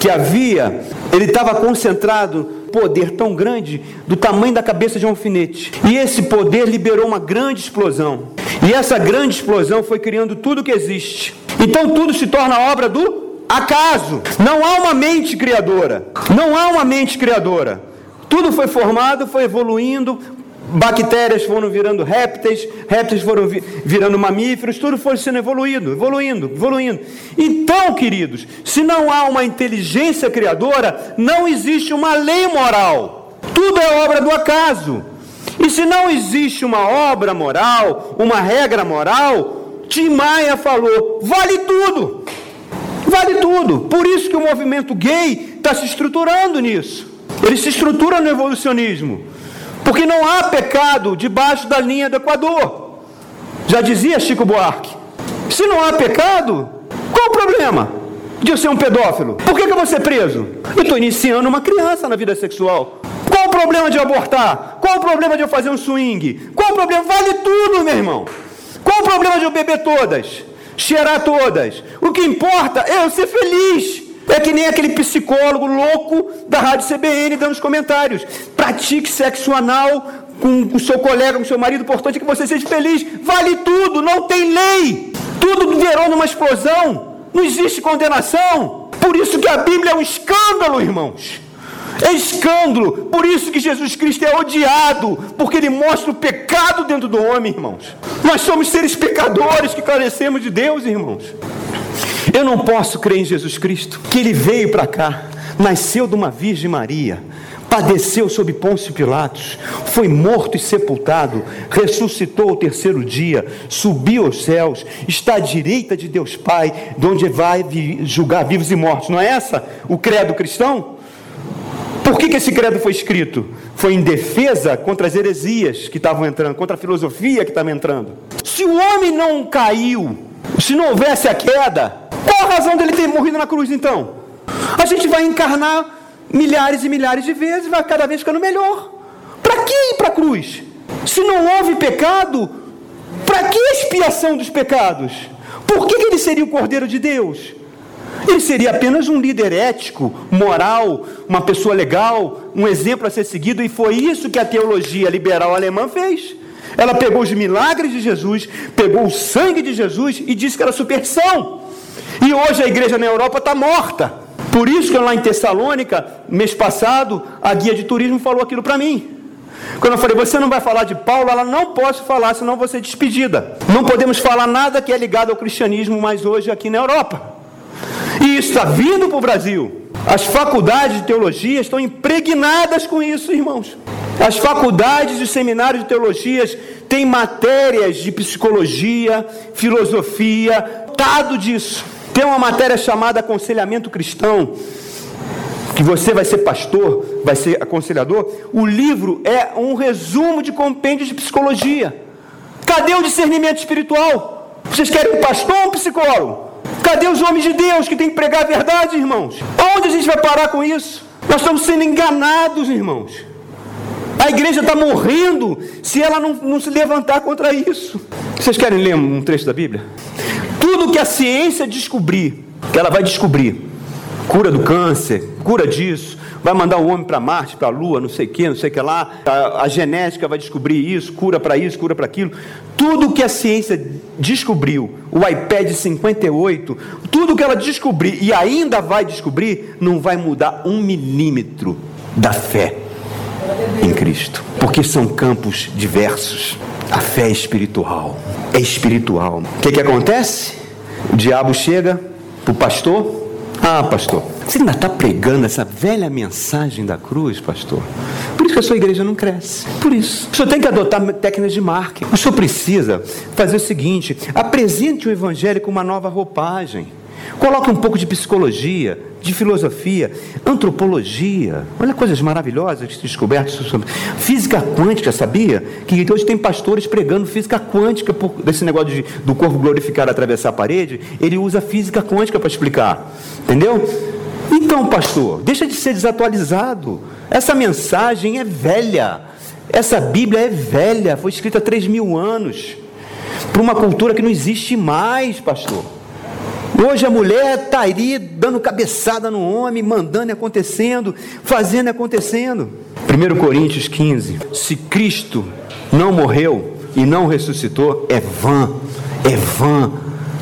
que havia, ele estava concentrado poder tão grande do tamanho da cabeça de um alfinete. E esse poder liberou uma grande explosão. E essa grande explosão foi criando tudo que existe. Então tudo se torna obra do acaso. Não há uma mente criadora. Não há uma mente criadora. Tudo foi formado, foi evoluindo, bactérias foram virando répteis, répteis foram virando mamíferos, tudo foi sendo evoluído, evoluindo, evoluindo. Então, queridos, se não há uma inteligência criadora, não existe uma lei moral. Tudo é obra do acaso. E se não existe uma obra moral, uma regra moral, Tim Maia falou: vale tudo. Vale tudo. Por isso que o movimento gay está se estruturando nisso. Ele se estrutura no evolucionismo. Porque não há pecado debaixo da linha do Equador. Já dizia Chico Buarque. Se não há pecado, qual o problema de eu ser um pedófilo? Por que, que eu vou ser preso? Eu estou iniciando uma criança na vida sexual. Qual o problema de eu abortar? Qual o problema de eu fazer um swing? Qual o problema? Vale tudo, meu irmão. Qual o problema de eu beber todas? Cheirar todas? O que importa é eu ser feliz. É que nem aquele psicólogo louco da Rádio CBN dando os comentários. Pratique sexo anal com o seu colega, com o seu marido, o importante é que você seja feliz. Vale tudo, não tem lei. Tudo gerou numa explosão. Não existe condenação. Por isso que a Bíblia é um escândalo, irmãos. É escândalo. Por isso que Jesus Cristo é odiado, porque ele mostra o pecado dentro do homem, irmãos. Nós somos seres pecadores que carecemos de Deus, irmãos. Eu não posso crer em Jesus Cristo, que ele veio para cá, nasceu de uma Virgem Maria, padeceu sob Pôncio Pilatos, foi morto e sepultado, ressuscitou ao terceiro dia, subiu aos céus, está à direita de Deus Pai, de onde vai julgar vivos e mortos. Não é essa o credo cristão? Por que, que esse credo foi escrito? Foi em defesa contra as heresias que estavam entrando, contra a filosofia que estava entrando. Se o homem não caiu, se não houvesse a queda, qual a razão dele ter morrido na cruz então? A gente vai encarnar milhares e milhares de vezes, vai cada vez ficando melhor. Para que ir para a cruz? Se não houve pecado, para que expiação dos pecados? Por que, que ele seria o Cordeiro de Deus? Ele seria apenas um líder ético, moral, uma pessoa legal, um exemplo a ser seguido, e foi isso que a teologia liberal alemã fez. Ela pegou os milagres de Jesus, pegou o sangue de Jesus e disse que era superstição. E hoje a igreja na Europa está morta. Por isso que lá em Tessalônica, mês passado, a guia de turismo falou aquilo para mim. Quando eu falei, você não vai falar de Paulo, ela não posso falar, senão vou ser despedida. Não podemos falar nada que é ligado ao cristianismo mais hoje aqui na Europa. E isso está vindo para o Brasil. As faculdades de teologia estão impregnadas com isso, irmãos. As faculdades e seminários de teologias têm matérias de psicologia, filosofia, tado disso. Tem uma matéria chamada aconselhamento cristão, que você vai ser pastor, vai ser aconselhador. O livro é um resumo de compêndio de psicologia. Cadê o discernimento espiritual? Vocês querem um pastor ou um psicólogo? Cadê os homens de Deus que têm que pregar a verdade, irmãos? Aonde a gente vai parar com isso? Nós estamos sendo enganados, irmãos. A igreja está morrendo se ela não, não se levantar contra isso. Vocês querem ler um trecho da Bíblia? Tudo que a ciência descobrir, que ela vai descobrir, cura do câncer, cura disso, vai mandar o homem para Marte, para a Lua, não sei o que, não sei o que lá, a, a genética vai descobrir isso, cura para isso, cura para aquilo. Tudo que a ciência descobriu, o iPad 58, tudo que ela descobrir e ainda vai descobrir, não vai mudar um milímetro da fé em Cristo, porque são campos diversos. A fé é espiritual, é espiritual. O que, que acontece? O diabo chega para o pastor. Ah, pastor, você ainda está pregando essa velha mensagem da cruz, pastor? Por isso que a sua igreja não cresce. Por isso. O senhor tem que adotar técnicas de marketing. O senhor precisa fazer o seguinte: apresente o evangelho com uma nova roupagem. Coloque um pouco de psicologia, de filosofia, antropologia. Olha coisas maravilhosas descobertas física quântica, sabia? Que hoje tem pastores pregando física quântica por desse negócio de, do corpo glorificado atravessar a parede. Ele usa física quântica para explicar, entendeu? Então, pastor, deixa de ser desatualizado. Essa mensagem é velha. Essa Bíblia é velha. Foi escrita há 3 mil anos. Para uma cultura que não existe mais, pastor. Hoje a mulher está aí dando cabeçada no homem, mandando e acontecendo, fazendo e acontecendo. 1 Coríntios 15: Se Cristo não morreu e não ressuscitou, é vã, é vã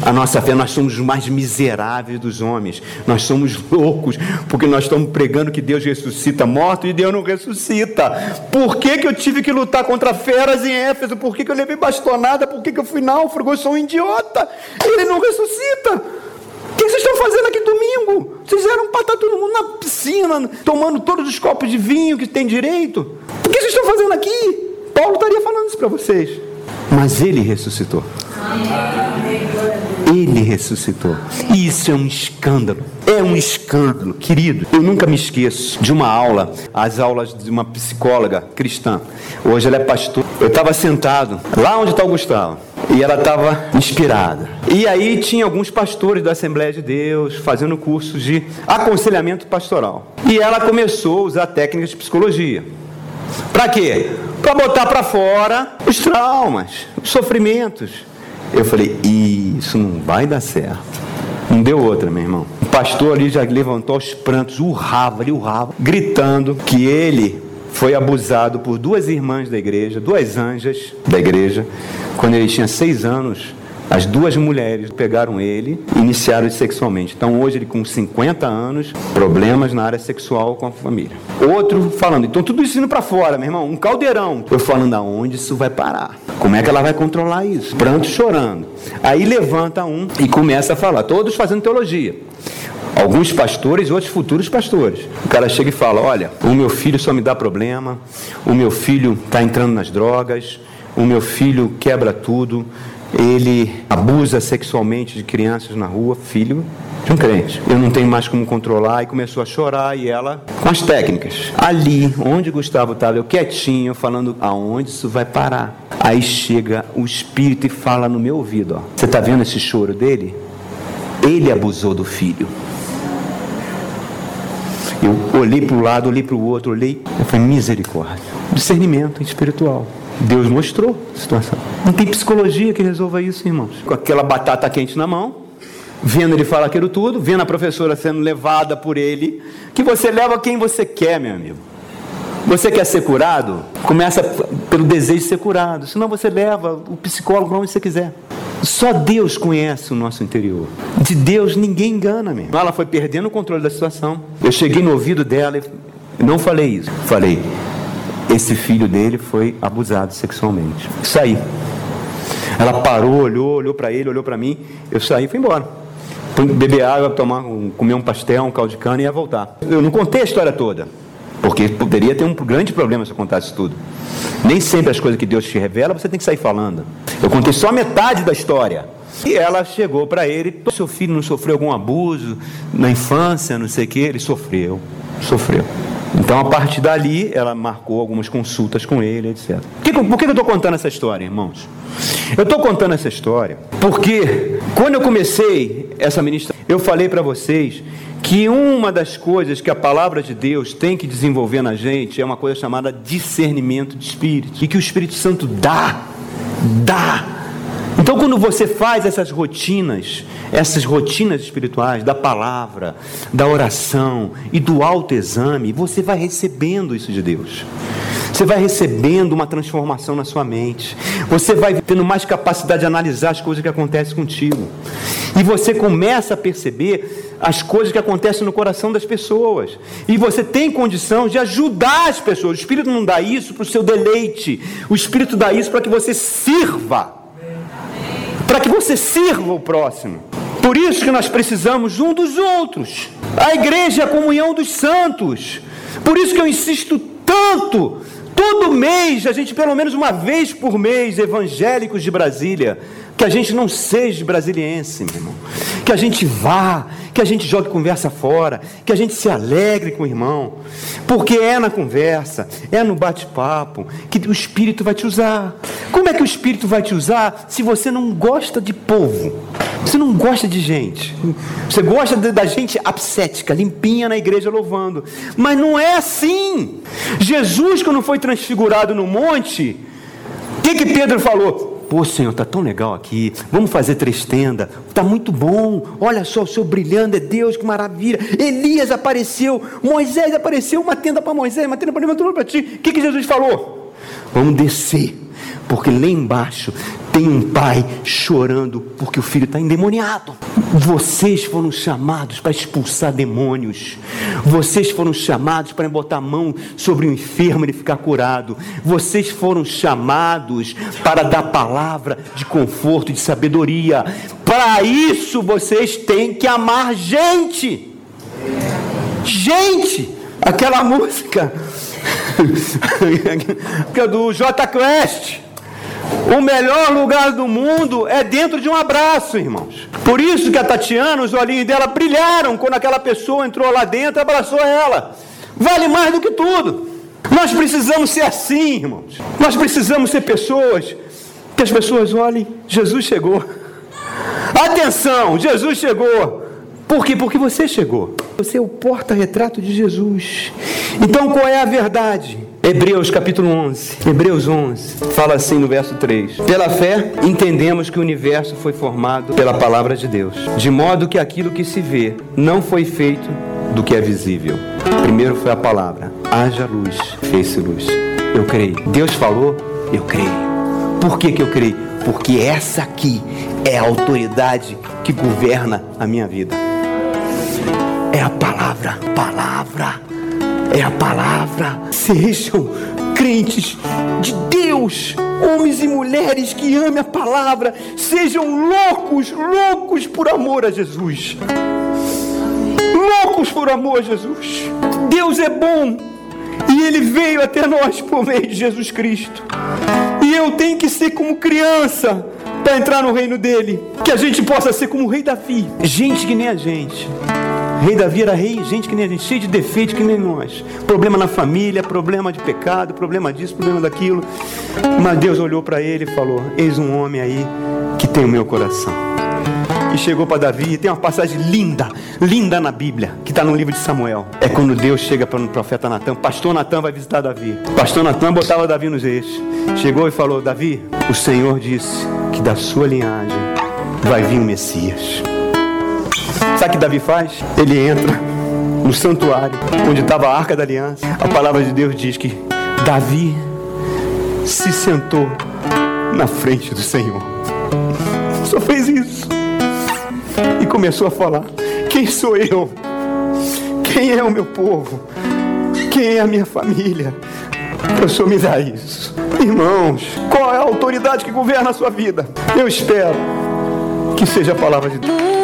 a nossa fé, nós somos os mais miseráveis dos homens. Nós somos loucos, porque nós estamos pregando que Deus ressuscita morto e Deus não ressuscita. Por que, que eu tive que lutar contra feras em Éfeso? Por que, que eu levei bastonada? Por que, que eu fui náufrago? Eu sou um idiota. Ele não ressuscita. O que vocês estão fazendo aqui domingo? Vocês eram para estar todo mundo na piscina, tomando todos os copos de vinho que tem direito. O que vocês estão fazendo aqui? Paulo estaria falando isso para vocês. Mas ele ressuscitou. Ele ressuscitou. E isso é um escândalo. É um escândalo, querido. Eu nunca me esqueço de uma aula, as aulas de uma psicóloga cristã. Hoje ela é pastor. Eu estava sentado lá onde está o Gustavo. E ela estava inspirada. E aí tinha alguns pastores da Assembleia de Deus fazendo cursos de aconselhamento pastoral. E ela começou a usar técnicas de psicologia. Para quê? Para botar para fora os traumas, os sofrimentos. Eu falei, isso não vai dar certo. Não deu outra, meu irmão. O pastor ali já levantou os prantos, urrava, ele urrava, gritando que ele foi abusado por duas irmãs da igreja, duas anjas da igreja, quando ele tinha seis anos as duas mulheres pegaram ele e iniciaram sexualmente. Então hoje ele com 50 anos, problemas na área sexual com a família. Outro falando, então tudo isso indo para fora, meu irmão, um caldeirão. Eu falando aonde isso vai parar? Como é que ela vai controlar isso? Pranto chorando. Aí levanta um e começa a falar, todos fazendo teologia. Alguns pastores e outros futuros pastores. O cara chega e fala: Olha, o meu filho só me dá problema, o meu filho está entrando nas drogas, o meu filho quebra tudo, ele abusa sexualmente de crianças na rua, filho de um crente. Eu não tenho mais como controlar e começou a chorar e ela com as técnicas. Ali, onde Gustavo estava, eu quietinho, falando aonde isso vai parar. Aí chega o espírito e fala no meu ouvido, ó. Você está vendo esse choro dele? Ele abusou do filho. Eu olhei para o lado, olhei para o outro, olhei, falei, misericórdia. Discernimento espiritual. Deus mostrou a situação. Não tem psicologia que resolva isso, irmãos. Com aquela batata quente na mão, vendo ele falar aquilo tudo, vendo a professora sendo levada por ele, que você leva quem você quer, meu amigo. Você quer ser curado? Começa pelo desejo de ser curado. Senão você leva o psicólogo para onde você quiser. Só Deus conhece o nosso interior. De Deus ninguém engana mesmo. Ela foi perdendo o controle da situação. Eu cheguei no ouvido dela e não falei isso. Falei, esse filho dele foi abusado sexualmente. Saí. Ela parou, olhou, olhou para ele, olhou para mim. Eu saí e fui embora. Fui beber água, tomar, comer um pastel, um caldo de cana e ia voltar. Eu não contei a história toda, porque poderia ter um grande problema se eu contasse tudo. Nem sempre as coisas que Deus te revela você tem que sair falando. Eu contei só metade da história. E ela chegou para ele: seu filho não sofreu algum abuso na infância, não sei o que? Ele sofreu, sofreu. Então, a partir dali, ela marcou algumas consultas com ele, etc. Por que, por que eu estou contando essa história, irmãos? Eu estou contando essa história porque, quando eu comecei essa ministração, eu falei para vocês que uma das coisas que a palavra de Deus tem que desenvolver na gente é uma coisa chamada discernimento de espírito. E que o Espírito Santo dá, dá então, quando você faz essas rotinas, essas rotinas espirituais da palavra, da oração e do autoexame, você vai recebendo isso de Deus. Você vai recebendo uma transformação na sua mente. Você vai tendo mais capacidade de analisar as coisas que acontecem contigo. E você começa a perceber as coisas que acontecem no coração das pessoas. E você tem condição de ajudar as pessoas. O Espírito não dá isso para o seu deleite. O Espírito dá isso para que você sirva para que você sirva o próximo. Por isso que nós precisamos um dos outros. A igreja é a comunhão dos santos. Por isso que eu insisto tanto. Todo mês, a gente, pelo menos uma vez por mês, evangélicos de Brasília, que a gente não seja brasiliense, meu irmão. Que a gente vá, que a gente jogue conversa fora, que a gente se alegre com o irmão. Porque é na conversa, é no bate-papo, que o Espírito vai te usar. Como é que o Espírito vai te usar se você não gosta de povo? Você não gosta de gente. Você gosta da gente apsética, limpinha na igreja louvando. Mas não é assim. Jesus, quando foi transfigurado no monte, o que, que Pedro falou? Pô, Senhor, está tão legal aqui. Vamos fazer três tendas. Está muito bom. Olha só, o Senhor brilhando, é Deus, que maravilha. Elias apareceu, Moisés apareceu, uma tenda para Moisés, uma tenda para mim, para ti. O que, que Jesus falou? Vamos descer porque lá embaixo tem um pai chorando porque o filho está endemoniado. Vocês foram chamados para expulsar demônios. Vocês foram chamados para botar a mão sobre o enfermo e ficar curado. Vocês foram chamados para dar palavra de conforto e de sabedoria. Para isso vocês têm que amar gente. Gente, aquela música do J Quest. O melhor lugar do mundo é dentro de um abraço, irmãos. Por isso que a Tatiana, os olhinhos dela brilharam quando aquela pessoa entrou lá dentro e abraçou ela. Vale mais do que tudo. Nós precisamos ser assim, irmãos. Nós precisamos ser pessoas que as pessoas olhem, Jesus chegou. Atenção, Jesus chegou. Por quê? Porque você chegou. Você é o porta-retrato de Jesus. Então qual é a verdade? Hebreus capítulo 11. Hebreus 11 fala assim no verso 3: Pela fé entendemos que o universo foi formado pela palavra de Deus, de modo que aquilo que se vê não foi feito do que é visível. Primeiro foi a palavra: haja luz, fez-se luz. Eu creio. Deus falou, eu creio. Por que, que eu creio? Porque essa aqui é a autoridade que governa a minha vida. É a palavra, palavra é a palavra. Sejam crentes de Deus, homens e mulheres que amem a palavra, sejam loucos, loucos por amor a Jesus. Loucos por amor a Jesus. Deus é bom e Ele veio até nós por meio de Jesus Cristo. E eu tenho que ser como criança para entrar no reino dele. Que a gente possa ser como o rei Davi, gente que nem a gente Rei Davi era rei, gente que nem a gente, cheio de defeitos que nem nós. Problema na família, problema de pecado, problema disso, problema daquilo. Mas Deus olhou para ele e falou: Eis um homem aí que tem o meu coração. E chegou para Davi, e tem uma passagem linda, linda na Bíblia, que está no livro de Samuel. É quando Deus chega para o profeta Natan, pastor Natan vai visitar Davi. Pastor Natan botava Davi nos eixos. Chegou e falou: Davi, o Senhor disse que da sua linhagem vai vir o Messias. Sabe o que Davi faz? Ele entra no santuário onde estava a arca da aliança. A palavra de Deus diz que Davi se sentou na frente do Senhor. Só fez isso. E começou a falar: Quem sou eu? Quem é o meu povo? Quem é a minha família? O Senhor me dá isso. Irmãos, qual é a autoridade que governa a sua vida? Eu espero que seja a palavra de Deus.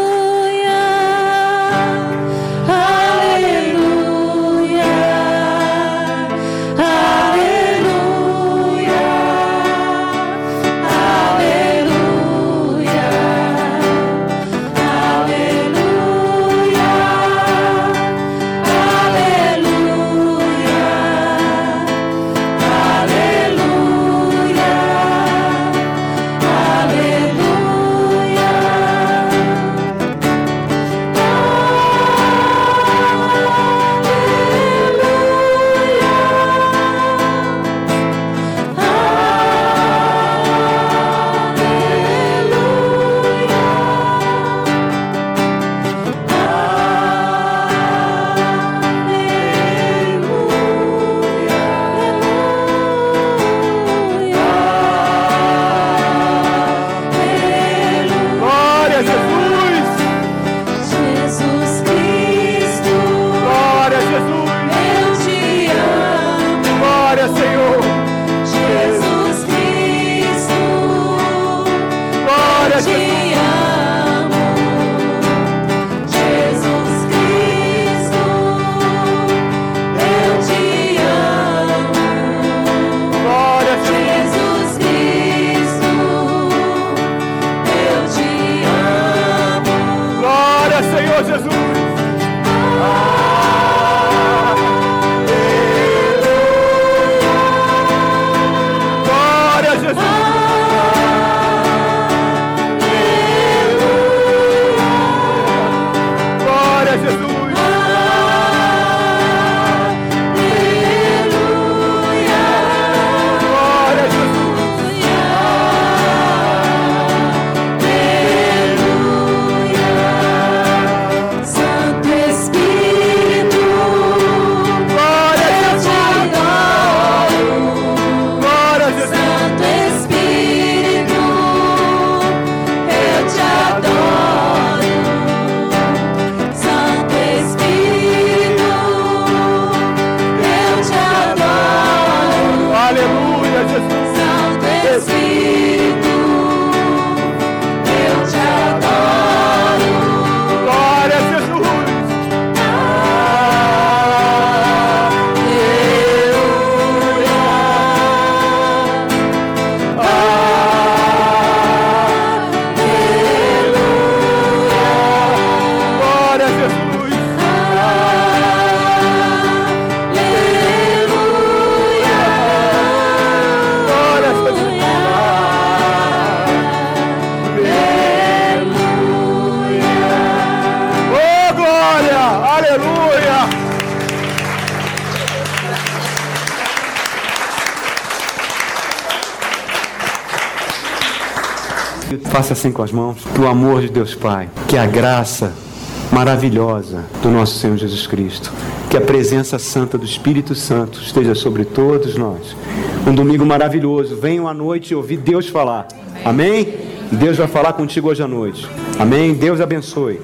glória, Jesus. Faça assim com as mãos. Que o amor de Deus Pai, que a graça maravilhosa do nosso Senhor Jesus Cristo, que a presença santa do Espírito Santo esteja sobre todos nós. Um domingo maravilhoso. Venham à noite ouvir Deus falar. Amém? Deus vai falar contigo hoje à noite. Amém? Deus abençoe.